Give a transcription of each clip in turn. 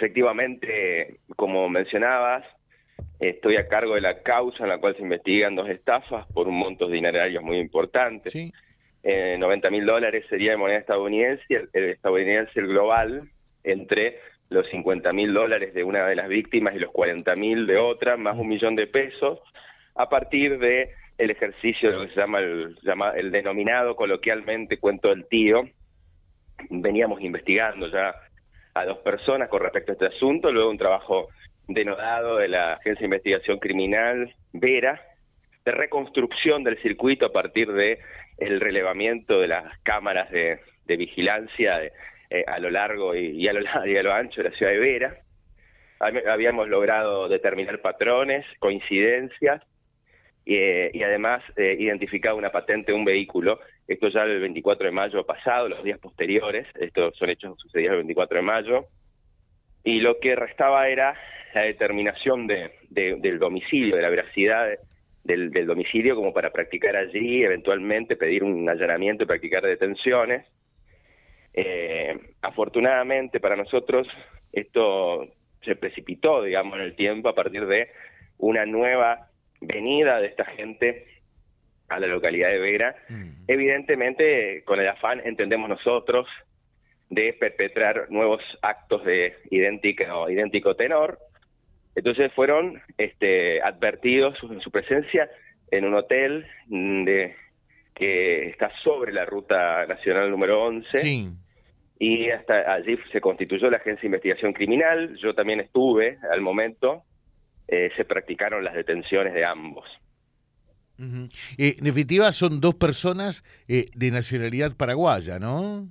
efectivamente, como mencionabas, estoy a cargo de la causa en la cual se investigan dos estafas por un monto dinerarios muy importante. Sí. Eh, 90 mil dólares sería de moneda estadounidense, el, el estadounidense el global, entre los 50 mil dólares de una de las víctimas y los 40 mil de otra, más un millón de pesos, a partir de el ejercicio de lo que se llama el, llama el denominado coloquialmente cuento del tío. Veníamos investigando ya a dos personas con respecto a este asunto, luego un trabajo denodado de la Agencia de Investigación Criminal Vera, de reconstrucción del circuito a partir de el relevamiento de las cámaras de, vigilancia de, eh, a lo largo y, a lo, y a lo ancho de la ciudad de Vera. Habíamos logrado determinar patrones, coincidencias eh, y además eh, identificado una patente de un vehículo. Esto ya el 24 de mayo pasado, los días posteriores. Estos son hechos sucedidos el 24 de mayo. Y lo que restaba era la determinación de, de, del domicilio, de la veracidad del, del, domicilio como para practicar allí, eventualmente pedir un allanamiento y practicar detenciones. Eh, afortunadamente para nosotros esto se precipitó, digamos, en el tiempo a partir de una nueva venida de esta gente a la localidad de Vera, mm. evidentemente con el afán, entendemos nosotros, de perpetrar nuevos actos de idéntico, idéntico tenor, entonces fueron este, advertidos en su presencia en un hotel de, que está sobre la ruta nacional número 11. Sí. Y hasta allí se constituyó la Agencia de Investigación Criminal. Yo también estuve al momento. Eh, se practicaron las detenciones de ambos. Uh -huh. eh, en definitiva, son dos personas eh, de nacionalidad paraguaya, ¿no?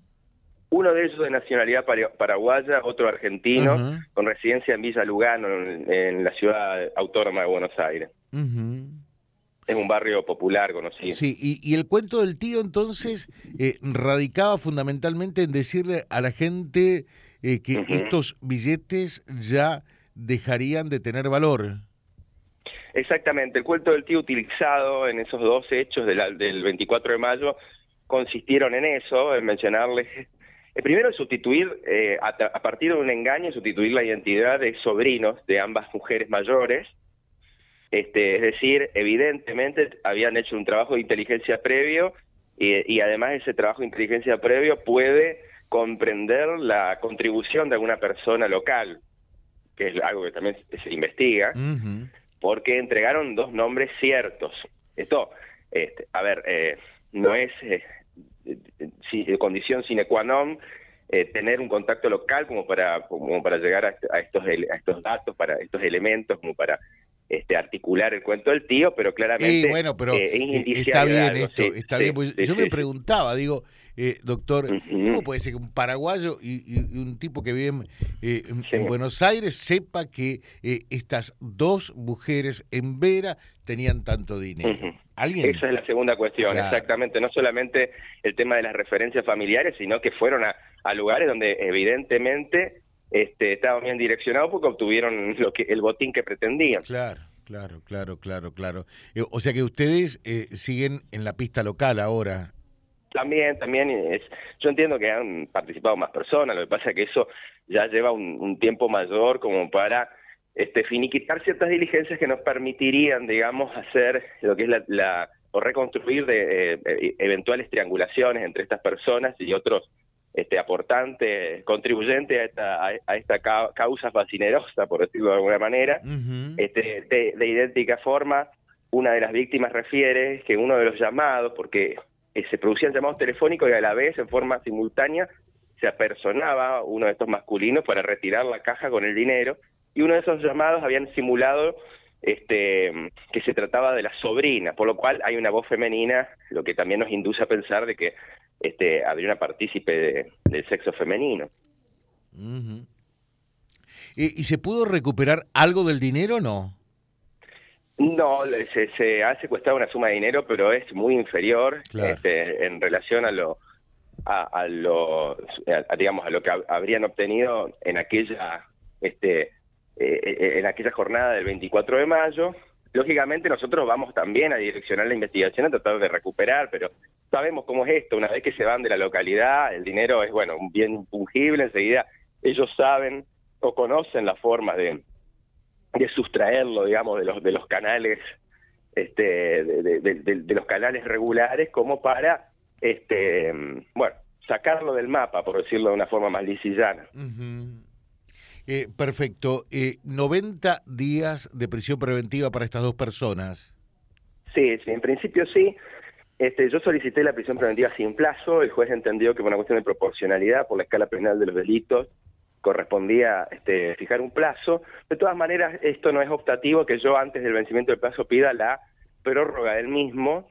Uno de ellos de nacionalidad paraguaya, otro argentino, uh -huh. con residencia en Villa Lugano, en, en, la ciudad autónoma de Buenos Aires. Uh -huh. Es un barrio popular conocido. Sí, y, y el cuento del tío entonces eh, radicaba fundamentalmente en decirle a la gente que estos billetes ya dejarían de tener valor. Exactamente, el cuento del tío utilizado en esos dos hechos de del 24 de mayo consistieron en eso, en mencionarles el primero es sustituir, eh, a, partir de un engaño, sustituir la identidad de sobrinos de ambas mujeres mayores. Este, es decir, evidentemente habían hecho un trabajo de inteligencia previo y además ese trabajo de inteligencia previo puede comprender la contribución de alguna persona local, que es algo que también se investiga, uh -huh. porque entregaron dos nombres ciertos. Esto, este, a ver, eh, no es... Eh, condición sine qua non eh, tener un contacto local como para como para llegar a, a, estos a estos datos para estos elementos como para este articular el cuento del tío pero claramente sí, bueno pero eh, está bien algo, esto sí, está sí, bien yo me preguntaba digo eh, doctor, uh -huh. ¿cómo puede ser que un paraguayo y, y un tipo que vive en, eh, en Buenos Aires sepa que eh, estas dos mujeres en Vera tenían tanto dinero? Uh -huh. ¿Alguien? Esa es la segunda cuestión, claro. exactamente. No solamente el tema de las referencias familiares, sino que fueron a, a lugares donde evidentemente este, estaban bien direccionados porque obtuvieron lo que el botín que pretendían. Claro. Claro, claro, claro, claro. Eh, o sea que ustedes eh, siguen en la pista local ahora. También, también es, yo entiendo que han participado más personas, lo que pasa es que eso ya lleva un, un tiempo mayor como para este, finiquitar ciertas diligencias que nos permitirían, digamos, hacer lo que es la, la o reconstruir de eh, eventuales triangulaciones entre estas personas y otros este, aportantes, contribuyentes a esta, a, esta causa fascinerosa, por decirlo de alguna manera, uh -huh. este, de, de idéntica forma, una de las víctimas refiere que uno de los llamados, porque eh, se producían llamados telefónicos y a la vez, en forma simultánea, se apersonaba uno de estos masculinos para retirar la caja con el dinero, y uno de esos llamados habían simulado este que se trataba de la sobrina, por lo cual hay una voz femenina, lo que también nos induce a pensar de que este habría una partícipe de, del sexo femenino. Uh -huh. ¿Y, ¿Y, se pudo recuperar algo del dinero o no? No, se, se, ha secuestrado una suma de dinero, pero es muy inferior claro. este, en relación a lo a, a lo a, digamos a lo que habrían obtenido en aquella este eh, en aquella jornada del 24 de mayo. Lógicamente nosotros vamos también a direccionar la investigación a tratar de recuperar, pero sabemos cómo es esto, una vez que se van de la localidad, el dinero es, bueno, un bien fungible, enseguida ellos saben o conocen la forma de, de sustraerlo, digamos, de los, de los canales este, de, los canales regulares como para, este, bueno, sacarlo del mapa, por decirlo de una forma más lisillana. Eh, perfecto. Eh, 90 días de prisión preventiva para estas dos personas. Sí, sí, en principio sí. Este, yo solicité la prisión preventiva sin plazo, el juez entendió que por una cuestión de proporcionalidad por la escala penal de los delitos correspondía este, fijar un plazo. De todas maneras, esto no es optativo que yo antes del vencimiento del plazo pida la prórroga del mismo,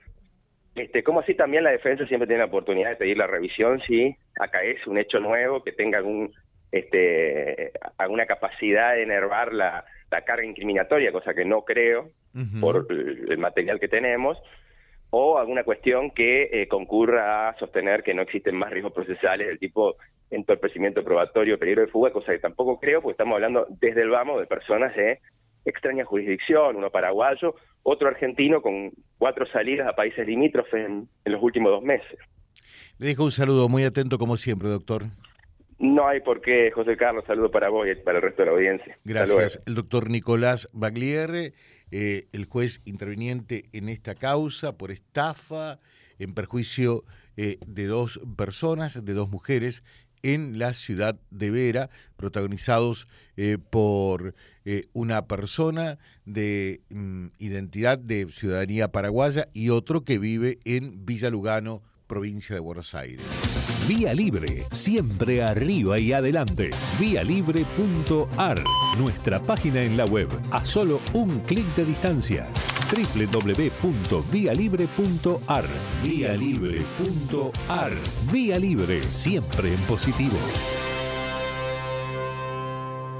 este, como así también la defensa siempre tiene la oportunidad de pedir la revisión si acá es un hecho nuevo que tenga algún este, alguna capacidad de enervar la, carga incriminatoria, cosa que no creo por el material que tenemos, o alguna cuestión que eh, concurra a sostener que no existen más riesgos procesales del tipo entorpecimiento probatorio, peligro de fuga, cosa que tampoco creo, porque estamos hablando desde el vamos de personas de extraña jurisdicción, uno paraguayo, otro argentino con cuatro salidas a países limítrofes en, los últimos dos meses. Le dejo un saludo muy atento como siempre, doctor. No hay por qué, José Carlos, saludo para vos y para el resto de la audiencia. Gracias. El doctor Nicolás Bagliere, eh, el juez interviniente en esta causa por estafa en perjuicio eh, de dos personas, de dos mujeres en la ciudad de Vera, protagonizados eh, por una persona de mm, identidad de ciudadanía paraguaya y otro que vive en Villa Lugano, provincia de Buenos Aires. Vía Libre, siempre arriba y adelante. Vialibre.ar, nuestra página en la web, a solo un clic de distancia www.vialibre.ar. Vía Libre, siempre en positivo.